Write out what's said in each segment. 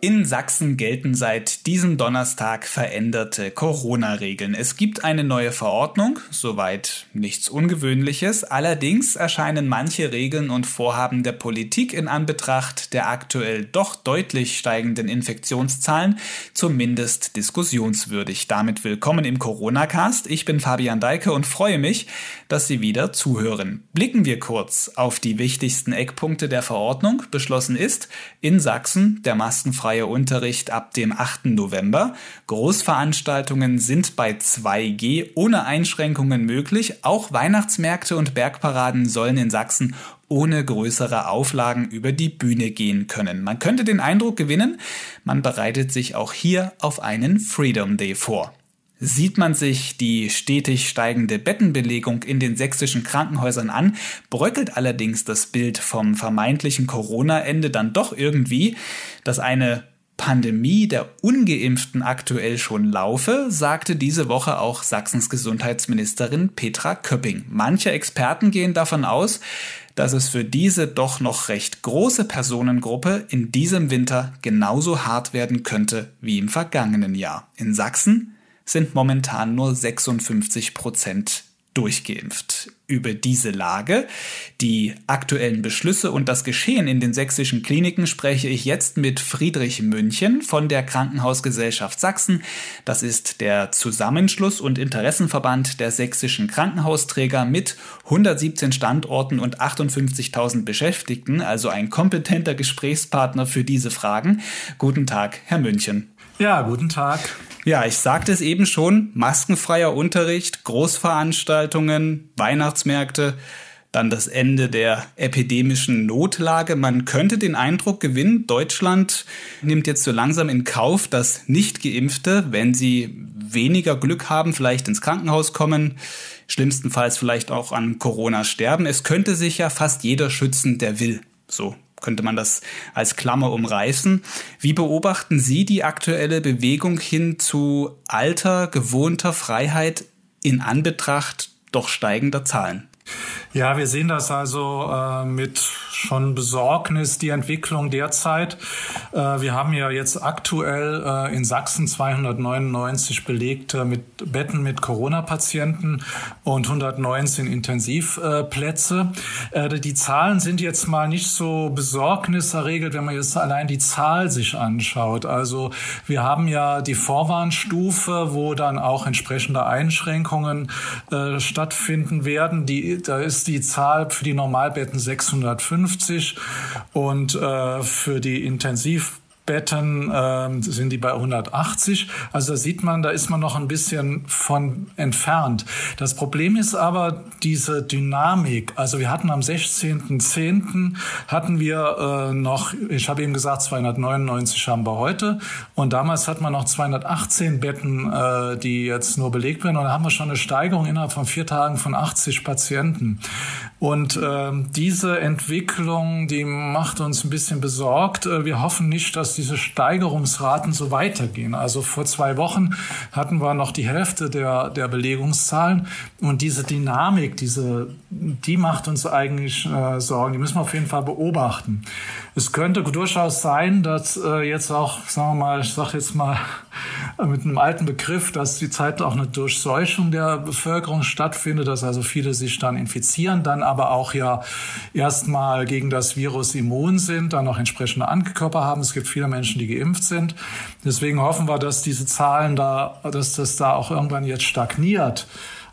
In Sachsen gelten seit diesem Donnerstag veränderte Corona-Regeln. Es gibt eine neue Verordnung, soweit nichts Ungewöhnliches. Allerdings erscheinen manche Regeln und Vorhaben der Politik in Anbetracht der aktuell doch deutlich steigenden Infektionszahlen zumindest diskussionswürdig. Damit willkommen im Corona-Cast. Ich bin Fabian Deike und freue mich, dass Sie wieder zuhören. Blicken wir kurz auf die wichtigsten Eckpunkte der Verordnung. Beschlossen ist, in Sachsen der maskenfreie freie Unterricht ab dem 8. November. Großveranstaltungen sind bei 2G ohne Einschränkungen möglich. Auch Weihnachtsmärkte und Bergparaden sollen in Sachsen ohne größere Auflagen über die Bühne gehen können. Man könnte den Eindruck gewinnen, man bereitet sich auch hier auf einen Freedom Day vor. Sieht man sich die stetig steigende Bettenbelegung in den sächsischen Krankenhäusern an, bröckelt allerdings das Bild vom vermeintlichen Corona-Ende dann doch irgendwie, dass eine Pandemie der ungeimpften aktuell schon laufe, sagte diese Woche auch Sachsens Gesundheitsministerin Petra Köpping. Manche Experten gehen davon aus, dass es für diese doch noch recht große Personengruppe in diesem Winter genauso hart werden könnte wie im vergangenen Jahr. In Sachsen sind momentan nur 56 Prozent durchgeimpft. Über diese Lage, die aktuellen Beschlüsse und das Geschehen in den sächsischen Kliniken spreche ich jetzt mit Friedrich München von der Krankenhausgesellschaft Sachsen. Das ist der Zusammenschluss und Interessenverband der sächsischen Krankenhausträger mit 117 Standorten und 58.000 Beschäftigten, also ein kompetenter Gesprächspartner für diese Fragen. Guten Tag, Herr München. Ja, guten Tag. Ja, ich sagte es eben schon, maskenfreier Unterricht, Großveranstaltungen, Weihnachtsmärkte, dann das Ende der epidemischen Notlage. Man könnte den Eindruck gewinnen, Deutschland nimmt jetzt so langsam in Kauf, dass Nicht-Geimpfte, wenn sie weniger Glück haben, vielleicht ins Krankenhaus kommen, schlimmstenfalls vielleicht auch an Corona sterben. Es könnte sich ja fast jeder schützen, der will. So könnte man das als Klammer umreißen. Wie beobachten Sie die aktuelle Bewegung hin zu alter, gewohnter Freiheit in Anbetracht doch steigender Zahlen? Ja, wir sehen das also äh, mit schon Besorgnis, die Entwicklung derzeit. Äh, wir haben ja jetzt aktuell äh, in Sachsen 299 belegte mit Betten mit Corona-Patienten und 119 Intensivplätze. Äh, die Zahlen sind jetzt mal nicht so besorgniserregelt, wenn man jetzt allein die Zahl sich anschaut. Also wir haben ja die Vorwarnstufe, wo dann auch entsprechende Einschränkungen äh, stattfinden werden. Die da ist die Zahl für die Normalbetten 650 und äh, für die Intensiv Betten äh, sind die bei 180. Also da sieht man, da ist man noch ein bisschen von entfernt. Das Problem ist aber diese Dynamik. Also wir hatten am 16.10. hatten wir äh, noch, ich habe eben gesagt, 299 haben wir heute. Und damals hat man noch 218 Betten, äh, die jetzt nur belegt werden. Und da haben wir schon eine Steigerung innerhalb von vier Tagen von 80 Patienten. Und äh, diese Entwicklung, die macht uns ein bisschen besorgt. Äh, wir hoffen nicht, dass diese Steigerungsraten so weitergehen. Also vor zwei Wochen hatten wir noch die Hälfte der, der Belegungszahlen und diese Dynamik, diese, die macht uns eigentlich äh, Sorgen. Die müssen wir auf jeden Fall beobachten. Es könnte durchaus sein, dass äh, jetzt auch, sagen wir mal, ich sage jetzt mal mit einem alten Begriff, dass die Zeit auch eine Durchseuchung der Bevölkerung stattfindet, dass also viele sich dann infizieren, dann aber auch ja erstmal gegen das Virus immun sind, dann noch entsprechende Antikörper haben. Es gibt viele Menschen, die geimpft sind. Deswegen hoffen wir, dass diese Zahlen da, dass das da auch irgendwann jetzt stagniert.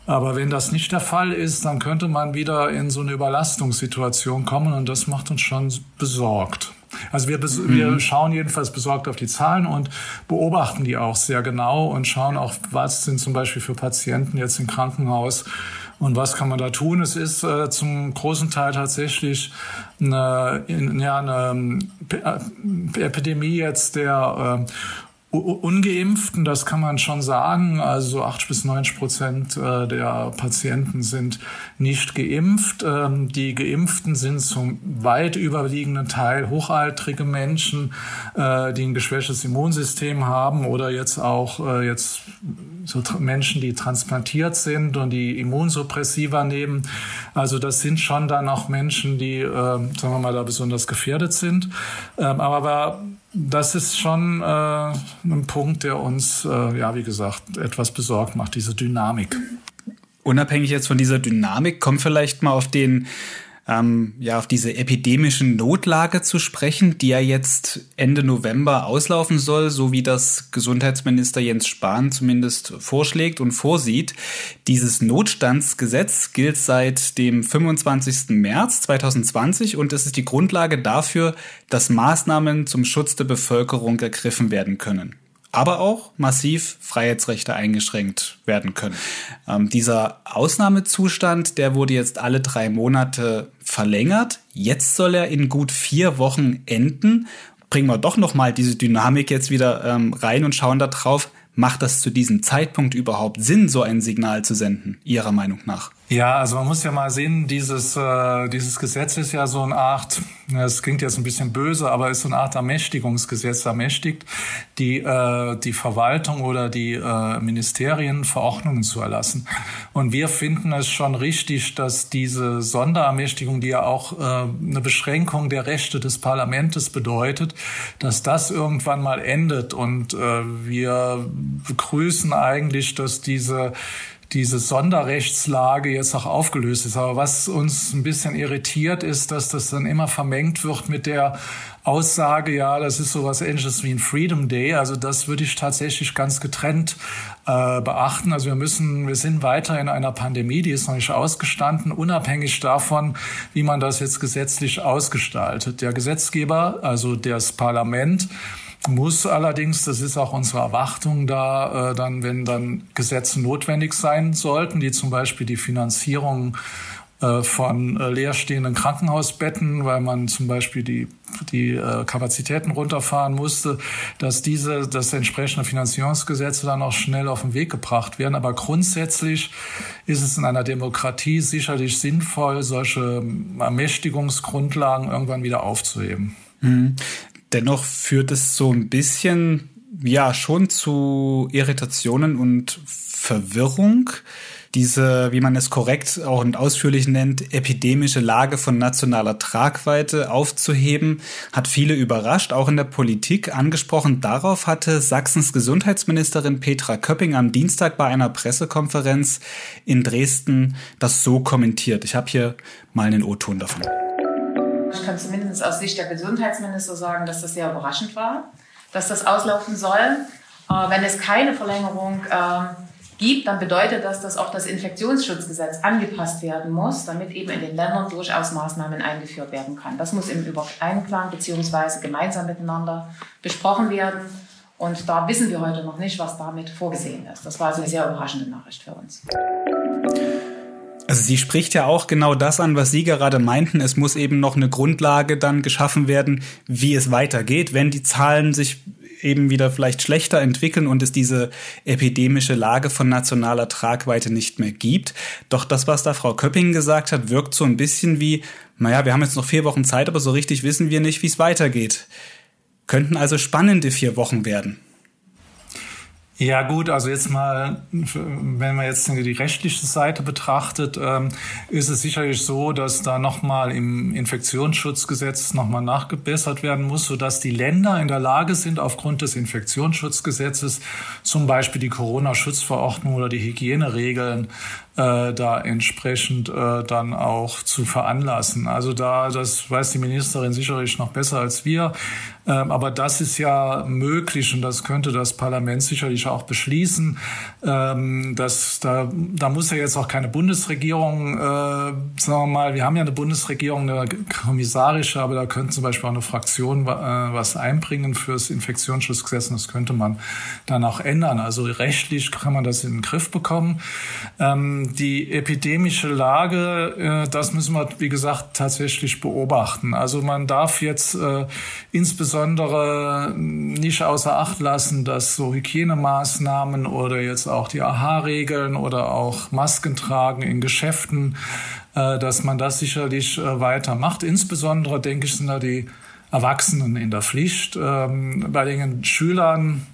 Aber wenn das nicht der Fall ist, dann könnte man wieder in so eine Überlastungssituation kommen und das macht uns schon besorgt. Also wir, mhm. wir schauen jedenfalls besorgt auf die Zahlen und beobachten die auch sehr genau und schauen auch, was sind zum Beispiel für Patienten jetzt im Krankenhaus und was kann man da tun? Es ist äh, zum großen Teil tatsächlich eine, in, ja, eine äh, Epidemie jetzt der äh, Ungeimpften, das kann man schon sagen. Also 80 bis 90 Prozent äh, der Patienten sind nicht geimpft. Ähm, die Geimpften sind zum weit überwiegenden Teil hochaltrige Menschen, äh, die ein geschwächtes Immunsystem haben oder jetzt auch äh, jetzt so Menschen, die transplantiert sind und die Immunsuppressiva nehmen. Also das sind schon dann auch Menschen, die, sagen wir mal, da besonders gefährdet sind. Ähm, aber das ist schon äh, ein Punkt, der uns, äh, ja, wie gesagt, etwas besorgt macht, diese Dynamik. Unabhängig jetzt von dieser Dynamik, kommt vielleicht mal auf den ähm, ja auf diese epidemische Notlage zu sprechen, die ja jetzt Ende November auslaufen soll, so wie das Gesundheitsminister Jens Spahn zumindest vorschlägt und vorsieht. Dieses Notstandsgesetz gilt seit dem 25. März 2020 und es ist die Grundlage dafür, dass Maßnahmen zum Schutz der Bevölkerung ergriffen werden können aber auch massiv Freiheitsrechte eingeschränkt werden können. Ähm, dieser Ausnahmezustand, der wurde jetzt alle drei Monate verlängert. Jetzt soll er in gut vier Wochen enden. Bringen wir doch noch mal diese Dynamik jetzt wieder ähm, rein und schauen da drauf. Macht das zu diesem Zeitpunkt überhaupt Sinn, so ein Signal zu senden, Ihrer Meinung nach? Ja, also man muss ja mal sehen, dieses, äh, dieses Gesetz ist ja so eine Art, es klingt jetzt ein bisschen böse, aber ist so eine Art Ermächtigungsgesetz, ermächtigt die, äh, die Verwaltung oder die äh, Ministerien Verordnungen zu erlassen. Und wir finden es schon richtig, dass diese Sonderermächtigung, die ja auch äh, eine Beschränkung der Rechte des Parlaments bedeutet, dass das irgendwann mal endet. Und äh, wir begrüßen eigentlich, dass diese diese Sonderrechtslage jetzt auch aufgelöst ist. Aber was uns ein bisschen irritiert ist, dass das dann immer vermengt wird mit der Aussage, ja, das ist sowas ähnliches wie ein Freedom Day. Also das würde ich tatsächlich ganz getrennt äh, beachten. Also wir müssen, wir sind weiter in einer Pandemie, die ist noch nicht ausgestanden, unabhängig davon, wie man das jetzt gesetzlich ausgestaltet. Der Gesetzgeber, also das Parlament, muss allerdings, das ist auch unsere Erwartung da, äh, dann, wenn dann Gesetze notwendig sein sollten, die zum Beispiel die Finanzierung äh, von äh, leerstehenden Krankenhausbetten, weil man zum Beispiel die, die äh, Kapazitäten runterfahren musste, dass diese, dass entsprechende Finanzierungsgesetze dann auch schnell auf den Weg gebracht werden. Aber grundsätzlich ist es in einer Demokratie sicherlich sinnvoll, solche Ermächtigungsgrundlagen irgendwann wieder aufzuheben. Mhm. Dennoch führt es so ein bisschen, ja, schon zu Irritationen und Verwirrung. Diese, wie man es korrekt auch und ausführlich nennt, epidemische Lage von nationaler Tragweite aufzuheben, hat viele überrascht, auch in der Politik. Angesprochen darauf hatte Sachsens Gesundheitsministerin Petra Köpping am Dienstag bei einer Pressekonferenz in Dresden das so kommentiert. Ich habe hier mal einen O-Ton davon. Ich kann zumindest aus Sicht der Gesundheitsminister sagen, dass das sehr überraschend war, dass das auslaufen soll. Äh, wenn es keine Verlängerung äh, gibt, dann bedeutet das, dass auch das Infektionsschutzgesetz angepasst werden muss, damit eben in den Ländern durchaus Maßnahmen eingeführt werden kann. Das muss im Übereinklang bzw. gemeinsam miteinander besprochen werden. Und da wissen wir heute noch nicht, was damit vorgesehen ist. Das war also eine sehr überraschende Nachricht für uns. Also sie spricht ja auch genau das an, was Sie gerade meinten. Es muss eben noch eine Grundlage dann geschaffen werden, wie es weitergeht, wenn die Zahlen sich eben wieder vielleicht schlechter entwickeln und es diese epidemische Lage von nationaler Tragweite nicht mehr gibt. Doch das, was da Frau Köpping gesagt hat, wirkt so ein bisschen wie, naja, wir haben jetzt noch vier Wochen Zeit, aber so richtig wissen wir nicht, wie es weitergeht. Könnten also spannende vier Wochen werden. Ja gut, also jetzt mal, wenn man jetzt die rechtliche Seite betrachtet, ähm, ist es sicherlich so, dass da nochmal im Infektionsschutzgesetz nochmal nachgebessert werden muss, sodass die Länder in der Lage sind, aufgrund des Infektionsschutzgesetzes zum Beispiel die Corona-Schutzverordnung oder die Hygieneregeln äh, da entsprechend äh, dann auch zu veranlassen. Also da, das weiß die Ministerin sicherlich noch besser als wir, ähm, aber das ist ja möglich und das könnte das Parlament sicherlich auch beschließen. Ähm, dass da, da muss ja jetzt auch keine Bundesregierung, äh, sagen wir mal, wir haben ja eine Bundesregierung, eine kommissarische, aber da könnte zum Beispiel auch eine Fraktion äh, was einbringen fürs Infektionsschutzgesetz und das könnte man dann auch ändern. Also rechtlich kann man das in den Griff bekommen. Ähm, die epidemische Lage, äh, das müssen wir, wie gesagt, tatsächlich beobachten. Also man darf jetzt äh, insbesondere nicht außer Acht lassen, dass so Hygienemaßnahmen oder jetzt auch die AHA-Regeln oder auch Masken tragen in Geschäften, äh, dass man das sicherlich weitermacht. Insbesondere, denke ich, sind da die Erwachsenen in der Pflicht. Ähm, bei den Schülern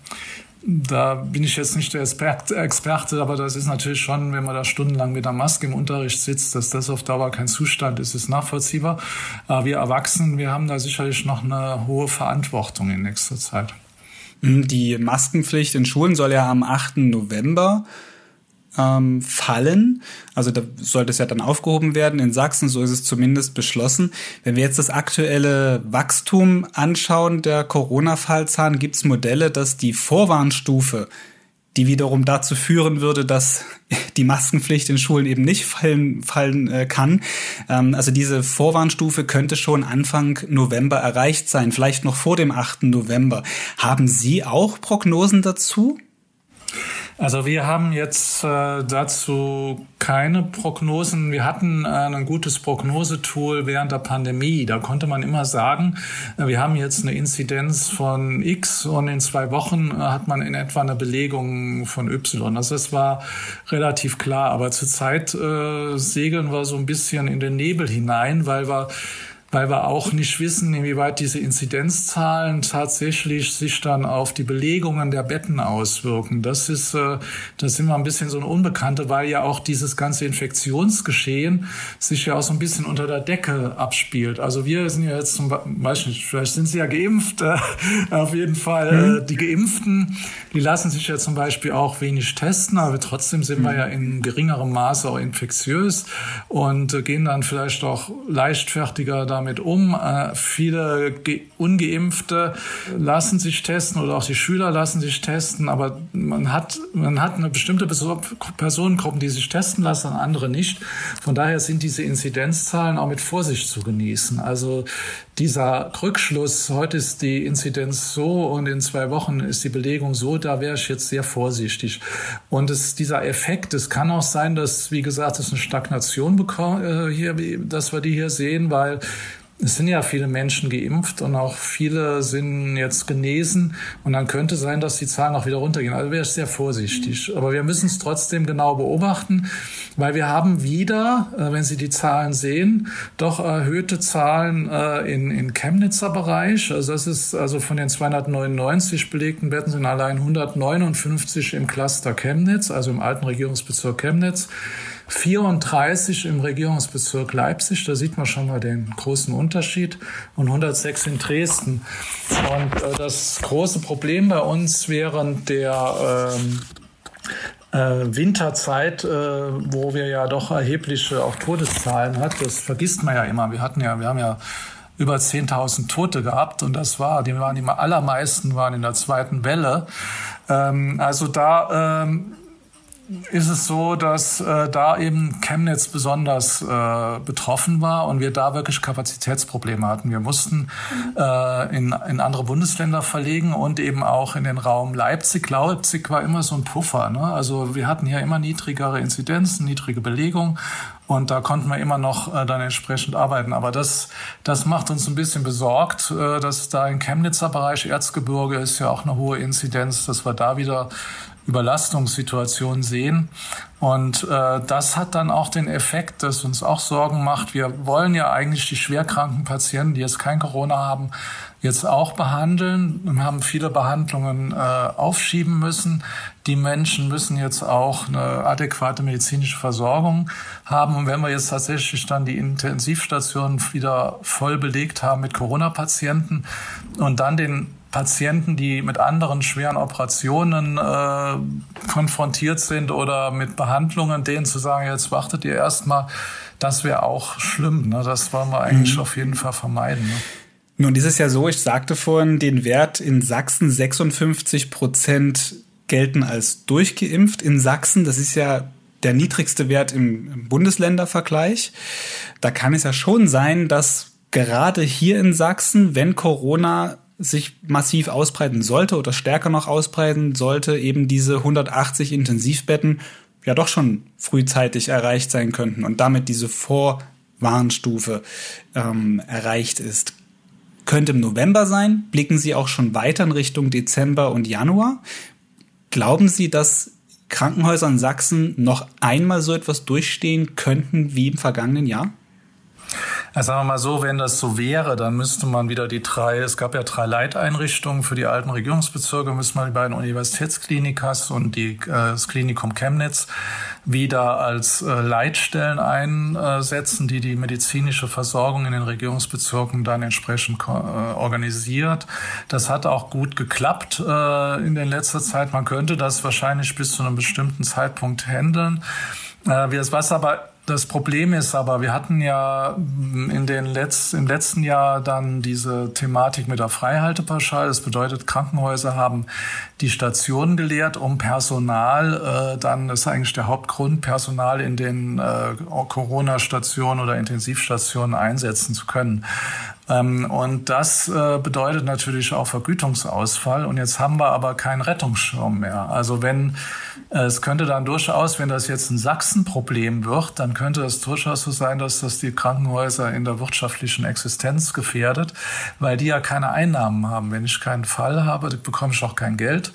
da bin ich jetzt nicht der Experte, aber das ist natürlich schon, wenn man da stundenlang mit der Maske im Unterricht sitzt, dass das auf Dauer kein Zustand ist, ist nachvollziehbar. Aber wir Erwachsenen, wir haben da sicherlich noch eine hohe Verantwortung in nächster Zeit. Die Maskenpflicht in Schulen soll ja am 8. November ähm, fallen. Also da sollte es ja dann aufgehoben werden. In Sachsen, so ist es zumindest beschlossen. Wenn wir jetzt das aktuelle Wachstum anschauen der Corona-Fallzahlen, gibt es Modelle, dass die Vorwarnstufe, die wiederum dazu führen würde, dass die Maskenpflicht in Schulen eben nicht fallen, fallen äh, kann. Ähm, also diese Vorwarnstufe könnte schon Anfang November erreicht sein, vielleicht noch vor dem 8. November. Haben Sie auch Prognosen dazu? Also wir haben jetzt äh, dazu keine Prognosen. Wir hatten äh, ein gutes Prognosetool während der Pandemie. Da konnte man immer sagen, äh, wir haben jetzt eine Inzidenz von X und in zwei Wochen äh, hat man in etwa eine Belegung von Y. Also das war relativ klar. Aber zurzeit äh, segeln wir so ein bisschen in den Nebel hinein, weil wir weil wir auch nicht wissen, inwieweit diese Inzidenzzahlen tatsächlich sich dann auf die Belegungen der Betten auswirken. Das ist, äh, das ist immer ein bisschen so eine Unbekannte, weil ja auch dieses ganze Infektionsgeschehen sich ja auch so ein bisschen unter der Decke abspielt. Also wir sind ja jetzt zum Beispiel, vielleicht sind Sie ja geimpft, äh, auf jeden Fall. Mhm. Äh, die Geimpften, die lassen sich ja zum Beispiel auch wenig testen, aber trotzdem sind mhm. wir ja in geringerem Maße auch infektiös und gehen dann vielleicht auch leichtfertiger da damit um? Äh, viele Ungeimpfte lassen sich testen oder auch die Schüler lassen sich testen, aber man hat, man hat eine bestimmte Personengruppe, die sich testen lassen, andere nicht. Von daher sind diese Inzidenzzahlen auch mit Vorsicht zu genießen. Also dieser Rückschluss, heute ist die Inzidenz so und in zwei Wochen ist die Belegung so, da wäre ich jetzt sehr vorsichtig. Und es, dieser Effekt, es kann auch sein, dass, wie gesagt, es eine Stagnation bekommt, äh, hier, dass wir die hier sehen, weil es sind ja viele Menschen geimpft und auch viele sind jetzt genesen. Und dann könnte sein, dass die Zahlen auch wieder runtergehen. Also wäre ich sehr vorsichtig. Aber wir müssen es trotzdem genau beobachten, weil wir haben wieder, äh, wenn Sie die Zahlen sehen, doch erhöhte Zahlen äh, in, in Chemnitzer Bereich. Also das ist also von den 299 belegten Betten sind allein 159 im Cluster Chemnitz, also im alten Regierungsbezirk Chemnitz. 34 im Regierungsbezirk Leipzig, da sieht man schon mal den großen Unterschied, und 106 in Dresden. Und äh, das große Problem bei uns während der ähm, äh, Winterzeit, äh, wo wir ja doch erhebliche auch Todeszahlen hat, das vergisst man ja immer. Wir hatten ja, wir haben ja über 10.000 Tote gehabt und das war, die waren die allermeisten waren in der zweiten Welle. Ähm, also da ähm, ist es so, dass äh, da eben Chemnitz besonders äh, betroffen war und wir da wirklich Kapazitätsprobleme hatten. Wir mussten äh, in, in andere Bundesländer verlegen und eben auch in den Raum Leipzig. Leipzig war immer so ein Puffer. Ne? Also wir hatten hier immer niedrigere Inzidenzen, niedrige Belegung und da konnten wir immer noch äh, dann entsprechend arbeiten. Aber das, das macht uns ein bisschen besorgt, äh, dass da im Chemnitzer Bereich Erzgebirge ist ja auch eine hohe Inzidenz, dass wir da wieder Überlastungssituation sehen. Und äh, das hat dann auch den Effekt, dass uns auch Sorgen macht. Wir wollen ja eigentlich die schwerkranken Patienten, die jetzt kein Corona haben, jetzt auch behandeln und haben viele Behandlungen äh, aufschieben müssen. Die Menschen müssen jetzt auch eine adäquate medizinische Versorgung haben. Und wenn wir jetzt tatsächlich dann die Intensivstationen wieder voll belegt haben mit Corona-Patienten und dann den Patienten, die mit anderen schweren Operationen äh, konfrontiert sind oder mit Behandlungen, denen zu sagen, jetzt wartet ihr erstmal, das wäre auch schlimm. Ne? Das wollen wir eigentlich mhm. auf jeden Fall vermeiden. Ne? Nun, ist es ja so, ich sagte vorhin, den Wert in Sachsen 56 Prozent gelten als durchgeimpft. In Sachsen, das ist ja der niedrigste Wert im Bundesländervergleich. Da kann es ja schon sein, dass gerade hier in Sachsen, wenn Corona sich massiv ausbreiten sollte oder stärker noch ausbreiten sollte, eben diese 180 Intensivbetten ja doch schon frühzeitig erreicht sein könnten und damit diese Vorwarnstufe ähm, erreicht ist. Könnte im November sein. Blicken Sie auch schon weiter in Richtung Dezember und Januar. Glauben Sie, dass Krankenhäuser in Sachsen noch einmal so etwas durchstehen könnten wie im vergangenen Jahr? Also sagen wir mal so, wenn das so wäre, dann müsste man wieder die drei, es gab ja drei Leiteinrichtungen für die alten Regierungsbezirke, müsste man die beiden Universitätsklinikas und die, äh, das Klinikum Chemnitz wieder als äh, Leitstellen einsetzen, die die medizinische Versorgung in den Regierungsbezirken dann entsprechend äh, organisiert. Das hat auch gut geklappt in der letzter Zeit. Man könnte das wahrscheinlich bis zu einem bestimmten Zeitpunkt handeln. Was aber das Problem ist aber, wir hatten ja in den Letz-, im letzten Jahr dann diese Thematik mit der Freihaltepauschale. Das bedeutet, Krankenhäuser haben die Stationen geleert, um Personal, äh, dann ist eigentlich der Hauptgrund, Personal in den äh, Corona-Stationen oder Intensivstationen einsetzen zu können. Ähm, und das äh, bedeutet natürlich auch Vergütungsausfall. Und jetzt haben wir aber keinen Rettungsschirm mehr. Also wenn äh, es könnte dann durchaus, wenn das jetzt ein Sachsen-Problem wird, dann könnte es durchaus so sein, dass das die Krankenhäuser in der wirtschaftlichen Existenz gefährdet, weil die ja keine Einnahmen haben. Wenn ich keinen Fall habe, bekomme ich auch kein Geld.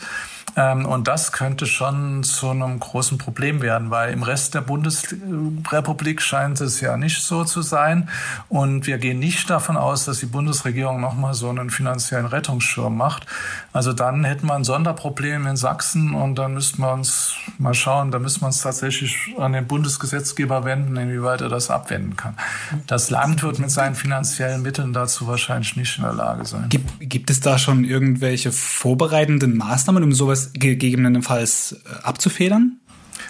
Ähm, und das könnte schon zu einem großen Problem werden, weil im Rest der Bundesrepublik scheint es ja nicht so zu sein. Und wir gehen nicht davon aus, dass die Bundesregierung nochmal so einen finanziellen Rettungsschirm macht. Also dann hätten wir ein Sonderproblem in Sachsen und dann müssten wir uns mal schauen, da müssen wir uns tatsächlich an den Bundesgesetzgeber wenden, inwieweit er das abwenden kann. Das Land wird mit seinen finanziellen Mitteln dazu wahrscheinlich nicht in der Lage sein. Gibt, gibt es da schon irgendwelche vorbereitenden Maßnahmen, um sowas gegebenenfalls äh, abzufedern?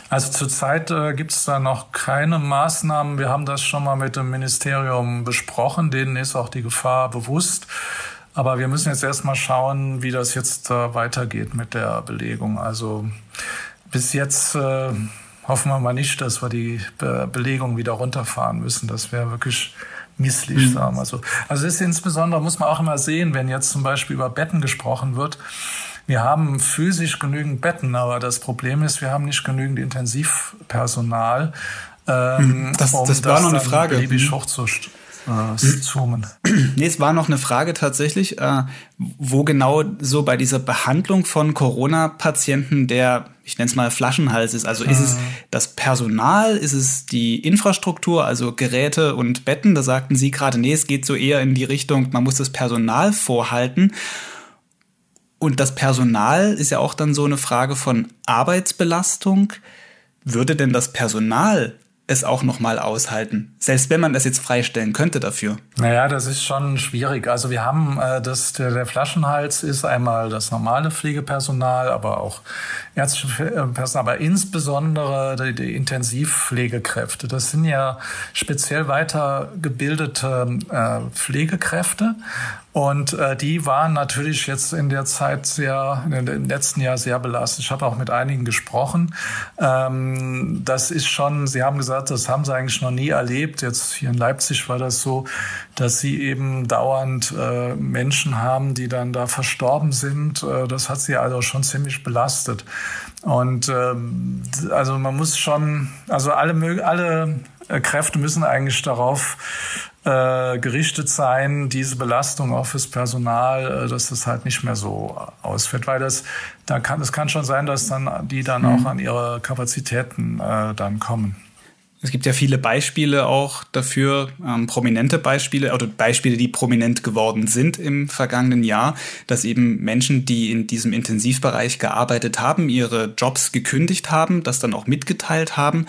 Also zurzeit äh, gibt es da noch keine Maßnahmen. Wir haben das schon mal mit dem Ministerium besprochen. Denen ist auch die Gefahr bewusst. Aber wir müssen jetzt erstmal schauen, wie das jetzt äh, weitergeht mit der Belegung. Also bis jetzt äh, hoffen wir mal nicht, dass wir die Be Belegung wieder runterfahren müssen. Das wäre wirklich misslich, mhm. sagen wir so. Also es ist insbesondere, muss man auch immer sehen, wenn jetzt zum Beispiel über Betten gesprochen wird. Wir haben physisch genügend Betten, aber das Problem ist, wir haben nicht genügend Intensivpersonal. Ähm, hm, das, um das war das noch eine Frage. Beliebig hm. hochzustellen zoomen. Nee, es war noch eine Frage tatsächlich, äh, wo genau so bei dieser Behandlung von Corona-Patienten der, ich nenne es mal Flaschenhals ist. Also ist es ah. das Personal, ist es die Infrastruktur, also Geräte und Betten? Da sagten Sie gerade, nee, es geht so eher in die Richtung, man muss das Personal vorhalten. Und das Personal ist ja auch dann so eine Frage von Arbeitsbelastung. Würde denn das Personal es auch noch mal aushalten, selbst wenn man das jetzt freistellen könnte dafür. Naja, das ist schon schwierig. Also wir haben äh, das der, der Flaschenhals ist einmal das normale Pflegepersonal, aber auch ärztliche äh, Personal, aber insbesondere die, die Intensivpflegekräfte. Das sind ja speziell weitergebildete äh, Pflegekräfte und äh, die waren natürlich jetzt in der Zeit sehr, in dem letzten Jahr sehr belastet. Ich habe auch mit einigen gesprochen. Ähm, das ist schon, sie haben gesagt, das haben sie eigentlich noch nie erlebt. Jetzt hier in Leipzig war das so, dass sie eben dauernd äh, Menschen haben, die dann da verstorben sind. Äh, das hat sie also schon ziemlich belastet. Und ähm, also man muss schon, also alle, alle Kräfte müssen eigentlich darauf äh, gerichtet sein, diese Belastung auch fürs Personal, äh, dass das halt nicht mehr so ausfällt, weil das, da kann, es kann schon sein, dass dann die dann mhm. auch an ihre Kapazitäten äh, dann kommen. Es gibt ja viele Beispiele auch dafür, ähm, prominente Beispiele oder Beispiele, die prominent geworden sind im vergangenen Jahr, dass eben Menschen, die in diesem Intensivbereich gearbeitet haben, ihre Jobs gekündigt haben, das dann auch mitgeteilt haben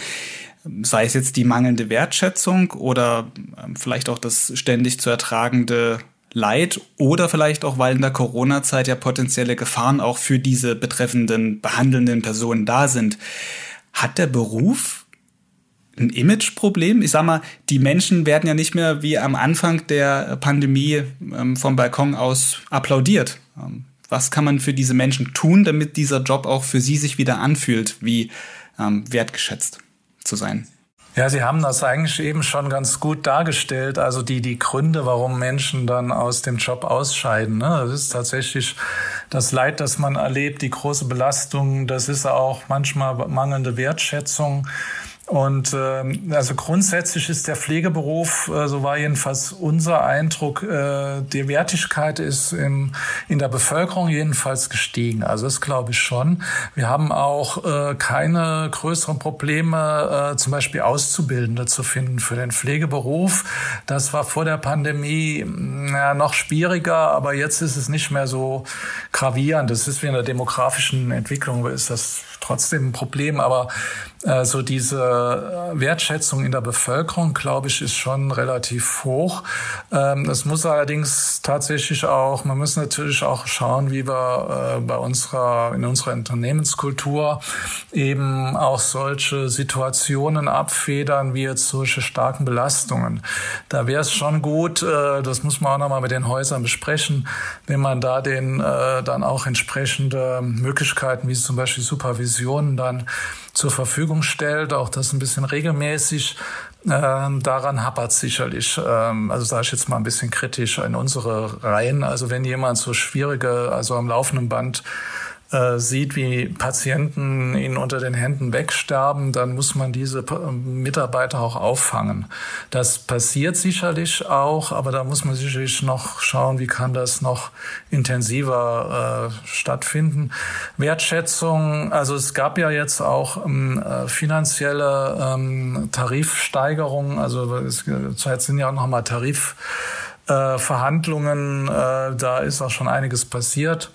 sei es jetzt die mangelnde Wertschätzung oder ähm, vielleicht auch das ständig zu ertragende Leid oder vielleicht auch, weil in der Corona-Zeit ja potenzielle Gefahren auch für diese betreffenden behandelnden Personen da sind. Hat der Beruf ein Imageproblem? Ich sag mal, die Menschen werden ja nicht mehr wie am Anfang der Pandemie ähm, vom Balkon aus applaudiert. Ähm, was kann man für diese Menschen tun, damit dieser Job auch für sie sich wieder anfühlt, wie ähm, wertgeschätzt? zu sein. Ja, Sie haben das eigentlich eben schon ganz gut dargestellt. Also die, die Gründe, warum Menschen dann aus dem Job ausscheiden. Ne? Das ist tatsächlich das Leid, das man erlebt, die große Belastung, das ist auch manchmal mangelnde Wertschätzung. Und äh, also grundsätzlich ist der Pflegeberuf, äh, so war jedenfalls unser Eindruck, äh, die Wertigkeit ist im, in der Bevölkerung jedenfalls gestiegen. Also das glaube ich schon. Wir haben auch äh, keine größeren Probleme, äh, zum Beispiel Auszubildende zu finden für den Pflegeberuf. Das war vor der Pandemie ja, noch schwieriger, aber jetzt ist es nicht mehr so gravierend. Das ist wie in der demografischen Entwicklung, ist das trotzdem ein Problem, aber äh, so diese Wertschätzung in der Bevölkerung, glaube ich, ist schon relativ hoch. Ähm, das muss allerdings tatsächlich auch, man muss natürlich auch schauen, wie wir äh, bei unserer, in unserer Unternehmenskultur eben auch solche Situationen abfedern, wie jetzt solche starken Belastungen. Da wäre es schon gut, äh, das muss man auch nochmal mit den Häusern besprechen, wenn man da den äh, dann auch entsprechende Möglichkeiten, wie zum Beispiel Supervisionen dann zur Verfügung stellt, auch das ein bisschen regelmäßig. Ähm, daran hapert sicherlich. Ähm, also sage ich jetzt mal ein bisschen kritisch in unsere Reihen. Also wenn jemand so schwierige, also am laufenden Band äh, sieht, wie Patienten ihnen unter den Händen wegsterben, dann muss man diese Mitarbeiter auch auffangen. Das passiert sicherlich auch, aber da muss man sicherlich noch schauen, wie kann das noch intensiver äh, stattfinden. Wertschätzung, also es gab ja jetzt auch ähm, äh, finanzielle ähm, Tarifsteigerungen, also es, zurzeit sind ja auch nochmal Tarifverhandlungen, äh, da ist auch schon einiges passiert.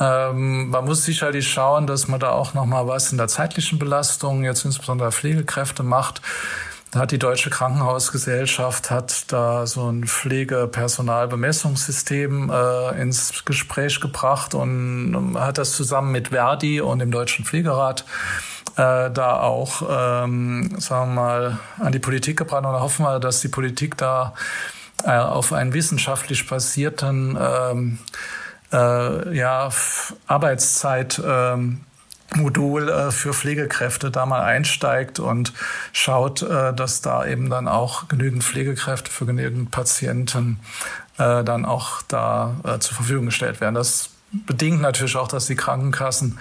Ähm, man muss sicherlich schauen, dass man da auch noch mal was in der zeitlichen Belastung, jetzt insbesondere Pflegekräfte macht. Da hat die Deutsche Krankenhausgesellschaft hat da so ein Pflegepersonalbemessungssystem äh, ins Gespräch gebracht und hat das zusammen mit Verdi und dem Deutschen Pflegerat äh, da auch, ähm, sagen wir mal, an die Politik gebracht. Und da hoffen wir, dass die Politik da äh, auf einen wissenschaftlich basierten ähm, äh, ja, Arbeitszeit ähm, äh, für Pflegekräfte da mal einsteigt und schaut, äh, dass da eben dann auch genügend Pflegekräfte für genügend Patienten äh, dann auch da äh, zur Verfügung gestellt werden. Das bedingt natürlich auch, dass die Krankenkassen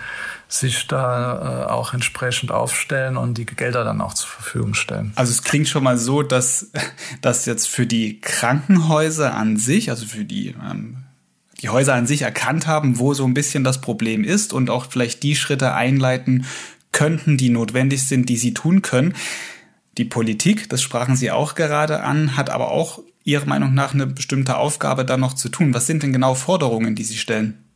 sich da äh, auch entsprechend aufstellen und die Gelder dann auch zur Verfügung stellen. Also es klingt schon mal so, dass das jetzt für die Krankenhäuser an sich, also für die ähm, die Häuser an sich erkannt haben, wo so ein bisschen das Problem ist und auch vielleicht die Schritte einleiten könnten, die notwendig sind, die sie tun können. Die Politik, das sprachen Sie auch gerade an, hat aber auch Ihrer Meinung nach eine bestimmte Aufgabe da noch zu tun. Was sind denn genau Forderungen, die Sie stellen?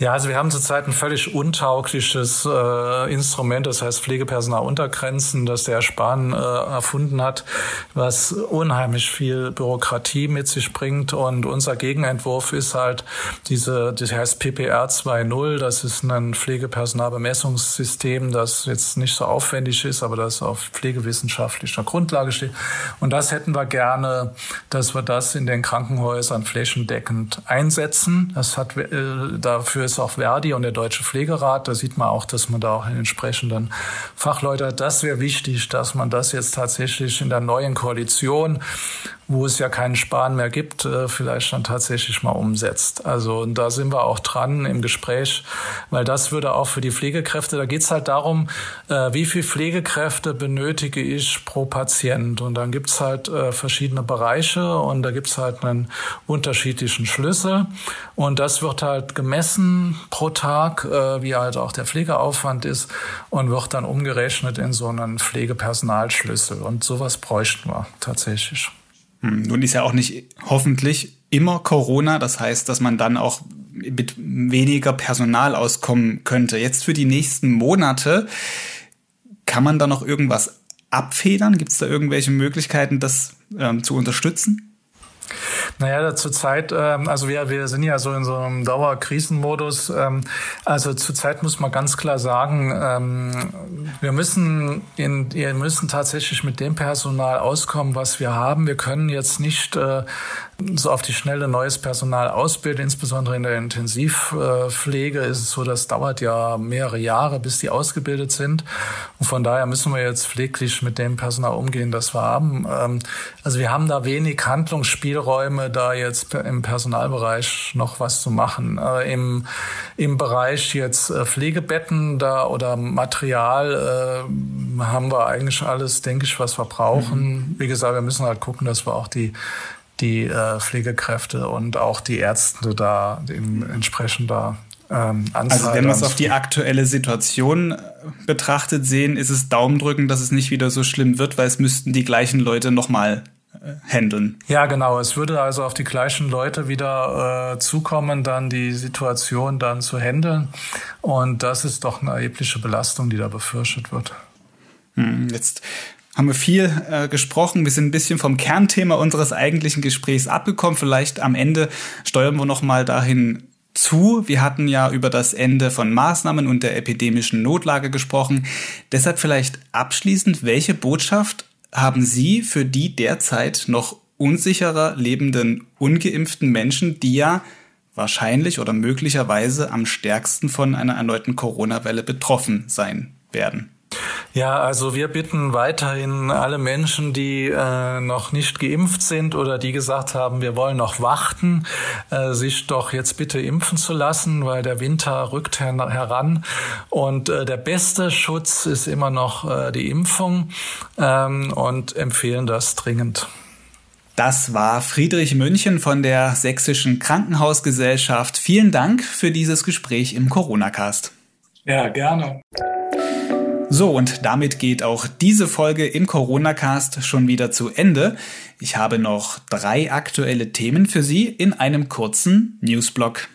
Ja, also wir haben zurzeit ein völlig untaugliches äh, Instrument, das heißt Pflegepersonal Untergrenzen, das der Spahn äh, erfunden hat, was unheimlich viel Bürokratie mit sich bringt. Und unser Gegenentwurf ist halt diese, das heißt PPR 2.0, das ist ein Pflegepersonalbemessungssystem, das jetzt nicht so aufwendig ist, aber das auf pflegewissenschaftlicher Grundlage steht. Und das hätten wir gerne, dass wir das in den Krankenhäusern flächendeckend einsetzen. Das hat äh, dafür ist auch Verdi und der Deutsche Pflegerat. Da sieht man auch, dass man da auch einen entsprechenden Fachleute hat. Das wäre wichtig, dass man das jetzt tatsächlich in der neuen Koalition wo es ja keinen Sparen mehr gibt, äh, vielleicht dann tatsächlich mal umsetzt. Also und da sind wir auch dran im Gespräch, weil das würde auch für die Pflegekräfte, da geht's halt darum, äh, wie viel Pflegekräfte benötige ich pro Patient. Und dann gibt's halt äh, verschiedene Bereiche und da gibt's halt einen unterschiedlichen Schlüssel. Und das wird halt gemessen pro Tag, wie halt auch der Pflegeaufwand ist und wird dann umgerechnet in so einen Pflegepersonalschlüssel. Und sowas bräuchten wir tatsächlich. Hm, nun ist ja auch nicht hoffentlich immer Corona. Das heißt, dass man dann auch mit weniger Personal auskommen könnte. Jetzt für die nächsten Monate kann man da noch irgendwas abfedern? Gibt es da irgendwelche Möglichkeiten, das ähm, zu unterstützen? Naja, zurzeit, ähm, also wir, wir sind ja so in so einem Dauerkrisenmodus. Ähm, also zurzeit muss man ganz klar sagen, ähm, wir müssen, in, wir müssen tatsächlich mit dem Personal auskommen, was wir haben. Wir können jetzt nicht äh, so auf die schnelle neues Personal ausbilden, insbesondere in der Intensivpflege ist es so, das dauert ja mehrere Jahre, bis die ausgebildet sind. Und von daher müssen wir jetzt pfleglich mit dem Personal umgehen, das wir haben. Ähm, also wir haben da wenig Handlungsspielräume, da jetzt im Personalbereich noch was zu machen. Äh, Im, im Bereich jetzt äh, Pflegebetten da oder Material äh, haben wir eigentlich alles, denke ich, was wir brauchen. Mhm. Wie gesagt, wir müssen halt gucken, dass wir auch die die äh, Pflegekräfte und auch die Ärzte da in entsprechender ähm. Also wenn wir es auf die aktuelle Situation äh, betrachtet sehen, ist es Daumendrücken, dass es nicht wieder so schlimm wird, weil es müssten die gleichen Leute nochmal äh, handeln. Ja, genau. Es würde also auf die gleichen Leute wieder äh, zukommen, dann die Situation dann zu handeln. Und das ist doch eine erhebliche Belastung, die da befürchtet wird. Hm, jetzt haben wir viel äh, gesprochen. Wir sind ein bisschen vom Kernthema unseres eigentlichen Gesprächs abgekommen. Vielleicht am Ende steuern wir noch mal dahin zu. Wir hatten ja über das Ende von Maßnahmen und der epidemischen Notlage gesprochen. Deshalb vielleicht abschließend, welche Botschaft haben Sie für die derzeit noch unsicherer lebenden ungeimpften Menschen, die ja wahrscheinlich oder möglicherweise am stärksten von einer erneuten Corona-Welle betroffen sein werden? Ja, also wir bitten weiterhin alle Menschen, die äh, noch nicht geimpft sind oder die gesagt haben, wir wollen noch warten, äh, sich doch jetzt bitte impfen zu lassen, weil der Winter rückt her heran. Und äh, der beste Schutz ist immer noch äh, die Impfung ähm, und empfehlen das dringend. Das war Friedrich München von der Sächsischen Krankenhausgesellschaft. Vielen Dank für dieses Gespräch im Corona-Cast. Ja, gerne. So, und damit geht auch diese Folge im Corona-Cast schon wieder zu Ende. Ich habe noch drei aktuelle Themen für Sie in einem kurzen Newsblock.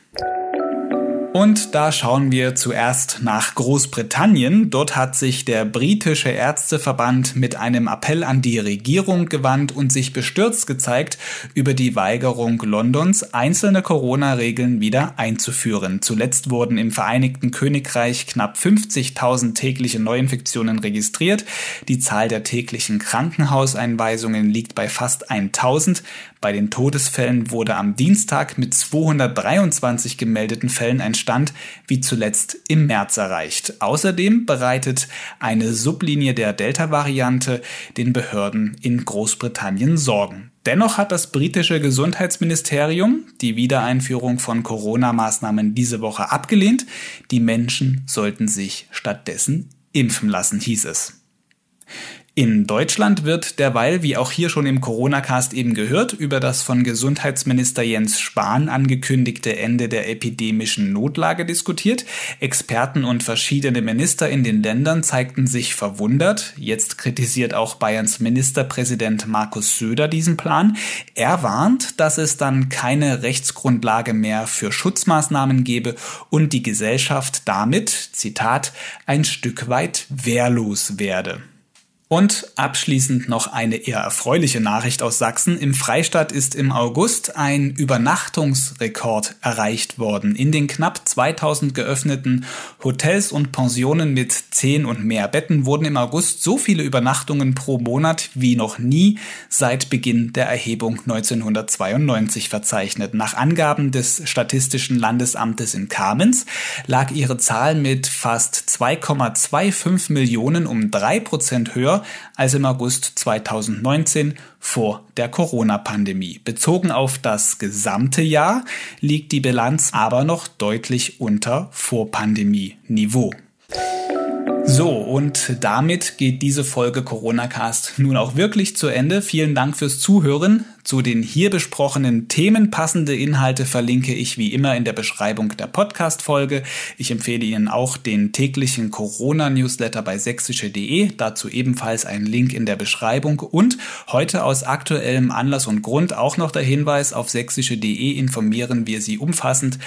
Und da schauen wir zuerst nach Großbritannien. Dort hat sich der britische Ärzteverband mit einem Appell an die Regierung gewandt und sich bestürzt gezeigt über die Weigerung Londons, einzelne Corona-Regeln wieder einzuführen. Zuletzt wurden im Vereinigten Königreich knapp 50.000 tägliche Neuinfektionen registriert. Die Zahl der täglichen Krankenhauseinweisungen liegt bei fast 1000. Bei den Todesfällen wurde am Dienstag mit 223 gemeldeten Fällen ein Stand wie zuletzt im März erreicht. Außerdem bereitet eine Sublinie der Delta-Variante den Behörden in Großbritannien Sorgen. Dennoch hat das britische Gesundheitsministerium die Wiedereinführung von Corona-Maßnahmen diese Woche abgelehnt. Die Menschen sollten sich stattdessen impfen lassen, hieß es. In Deutschland wird derweil, wie auch hier schon im Corona-Cast eben gehört, über das von Gesundheitsminister Jens Spahn angekündigte Ende der epidemischen Notlage diskutiert. Experten und verschiedene Minister in den Ländern zeigten sich verwundert. Jetzt kritisiert auch Bayerns Ministerpräsident Markus Söder diesen Plan. Er warnt, dass es dann keine Rechtsgrundlage mehr für Schutzmaßnahmen gebe und die Gesellschaft damit, Zitat, ein Stück weit wehrlos werde. Und abschließend noch eine eher erfreuliche Nachricht aus Sachsen. Im Freistaat ist im August ein Übernachtungsrekord erreicht worden. In den knapp 2000 geöffneten Hotels und Pensionen mit 10 und mehr Betten wurden im August so viele Übernachtungen pro Monat wie noch nie seit Beginn der Erhebung 1992 verzeichnet. Nach Angaben des Statistischen Landesamtes in Kamenz lag ihre Zahl mit fast 2,25 Millionen um drei Prozent als im August 2019 vor der Corona-Pandemie. Bezogen auf das gesamte Jahr liegt die Bilanz aber noch deutlich unter Vorpandemie-Niveau. So, und damit geht diese Folge Corona Cast nun auch wirklich zu Ende. Vielen Dank fürs Zuhören. Zu den hier besprochenen Themen passende Inhalte verlinke ich wie immer in der Beschreibung der Podcast-Folge. Ich empfehle Ihnen auch den täglichen Corona-Newsletter bei sächsische.de. Dazu ebenfalls ein Link in der Beschreibung. Und heute aus aktuellem Anlass und Grund auch noch der Hinweis auf sächsische.de informieren wir Sie umfassend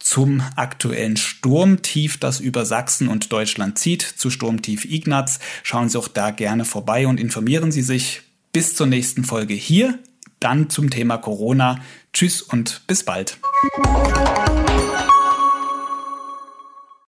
zum aktuellen Sturmtief, das über Sachsen und Deutschland zieht, zu Sturmtief Ignaz. Schauen Sie auch da gerne vorbei und informieren Sie sich. Bis zur nächsten Folge hier, dann zum Thema Corona. Tschüss und bis bald.